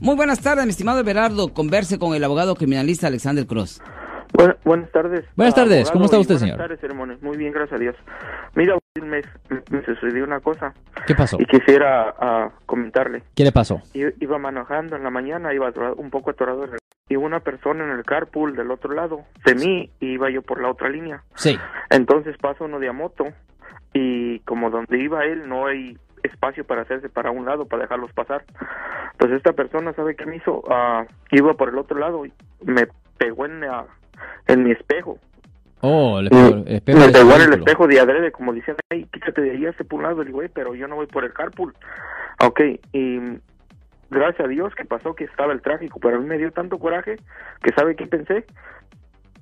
Muy buenas tardes, mi estimado Everardo. Converse con el abogado criminalista Alexander Cross. buenas tardes. Buenas tardes, ¿cómo está usted, señor? Buenas tardes, Muy bien, gracias a Dios. Mira, me, me sucedió una cosa. ¿Qué pasó? Y quisiera uh, comentarle. ¿Qué le pasó? Iba manejando en la mañana, iba un poco atorado y una persona en el carpool del otro lado de mí iba yo por la otra línea. Sí. Entonces paso uno de a moto y como donde iba él no hay espacio para hacerse para un lado para dejarlos pasar. Pues esta persona sabe qué me hizo, uh, iba por el otro lado y me pegó en, uh, en mi espejo. Oh, el espejo, el espejo me pegó en el espejo de adrede, como diciendo, ay, quítate de ahí, hace por un lado, el güey, pero yo no voy por el carpool. Ok, y gracias a Dios que pasó que estaba el tráfico, pero a mí me dio tanto coraje que sabe qué pensé,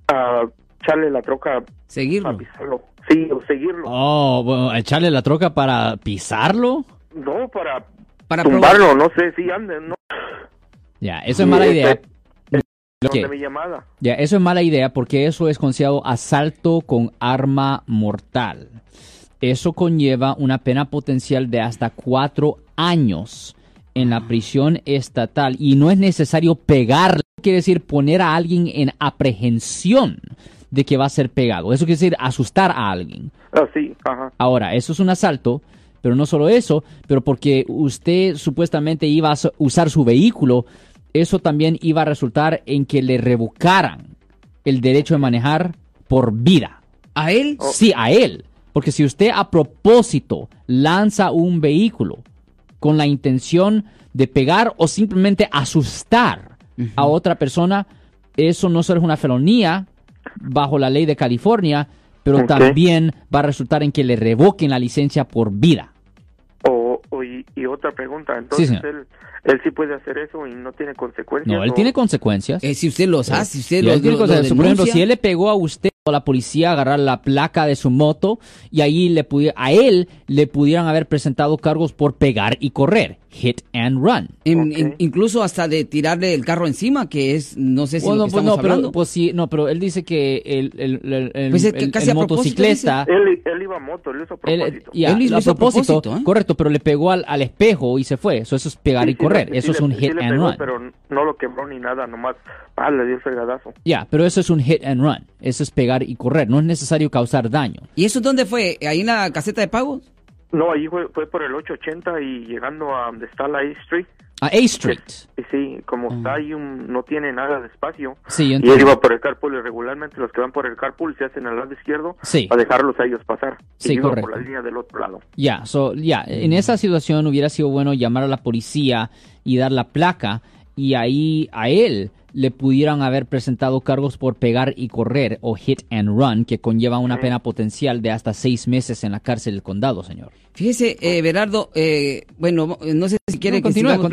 a echarle la troca seguirlo. a pisarlo. Sí, o seguirlo. Oh, bueno, echarle la troca para pisarlo. No, para, para tumbarlo, no sé, sí, ande, no. Ya, eso es mala idea. Okay. Ya, eso es mala idea porque eso es considerado asalto con arma mortal. Eso conlleva una pena potencial de hasta cuatro años en la prisión estatal y no es necesario pegar, quiere decir poner a alguien en aprehensión de que va a ser pegado. Eso quiere decir asustar a alguien. Ah, sí, ajá. Ahora, eso es un asalto, pero no solo eso, pero porque usted supuestamente iba a usar su vehículo, eso también iba a resultar en que le revocaran el derecho de manejar por vida. ¿A él? Sí, a él. Porque si usted a propósito lanza un vehículo con la intención de pegar o simplemente asustar a otra persona, eso no solo es una felonía bajo la ley de California, pero también va a resultar en que le revoquen la licencia por vida. O, y, otra pregunta, entonces él, él, sí puede hacer eso y no tiene consecuencias. No, él tiene consecuencias. Eh, si usted los hace, si usted los, Por ejemplo, si él le pegó a usted la policía agarrar la placa de su moto y ahí le a él le pudieran haber presentado cargos por pegar y correr, hit and run. incluso hasta de tirarle el carro encima, que es, no sé si lo que pues no, Pero, pues sí, no, pero él dice que el, el, el, pues el motociclista... Él, él, iba a moto, él hizo a propósito. él hizo a propósito, ¿eh? correcto, pero le pegó al, al, espejo y se fue. Eso, eso es pegar y correr, eso es un hit and run. Pero no lo quebró ni nada, nomás ah, le dio fregadazo. Ya, pero eso es un hit and run, eso es pegar y correr, no es necesario causar daño. ¿Y eso dónde fue? ¿Ahí en la caseta de pagos? No, ahí fue, fue por el 880 y llegando a donde está la A Street. A A Street. Sí, como está ahí, un, no tiene nada de espacio. Sí, y él iba por el carpool y regularmente los que van por el carpool se hacen al lado izquierdo sí. para dejarlos a ellos pasar. Sí, y correcto. por la línea del otro lado. Ya, so, ya, en esa situación hubiera sido bueno llamar a la policía y dar la placa y ahí a él le pudieran haber presentado cargos por pegar y correr o hit and run, que conlleva una pena potencial de hasta seis meses en la cárcel del condado, señor. Fíjese, eh, Berardo, eh, bueno, no sé si quiere que sigamos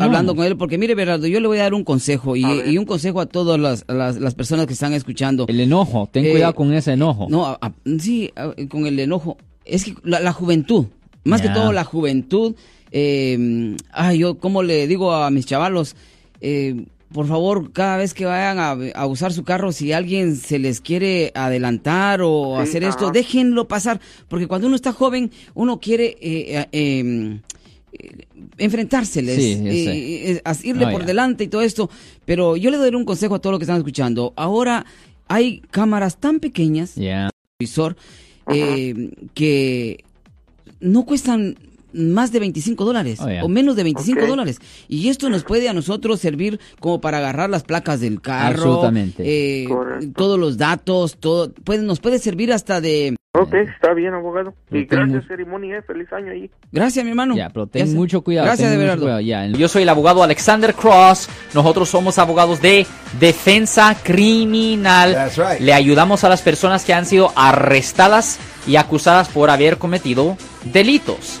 hablando con él, porque mire, Berardo, yo le voy a dar un consejo y, un consejo a todas las, las, personas que están escuchando. El enojo, ten cuidado eh, con ese enojo. No, sí, con el enojo. Es que la, juventud, más que todo la juventud, eh, ay, yo, ¿cómo le digo a mis chavalos? Eh, por favor, cada vez que vayan a, usar su carro, si alguien se les quiere adelantar o hacer esto, déjenlo pasar, porque cuando uno está joven, uno quiere eh, eh, em, enfrentvisarles, irle por delante y todo esto, pero yo le doy un consejo a todos los que están escuchando. Ahora hay cámaras tan pequeñas, visor, que no cuestan más de 25 dólares oh, o menos de 25 dólares. Y esto nos puede a nosotros servir como para agarrar las placas del carro, Absolutamente. Eh, todos los datos, todo puede, nos puede servir hasta de... Ok, está bien, abogado. y gracias, ceremonia, feliz año ahí. Gracias, mi hermano. Ya, pero ten mucho cuidado. Gracias, de verdad. Yo soy el abogado Alexander Cross. Nosotros somos abogados de defensa criminal. Le ayudamos a las personas que han sido arrestadas y acusadas por haber cometido delitos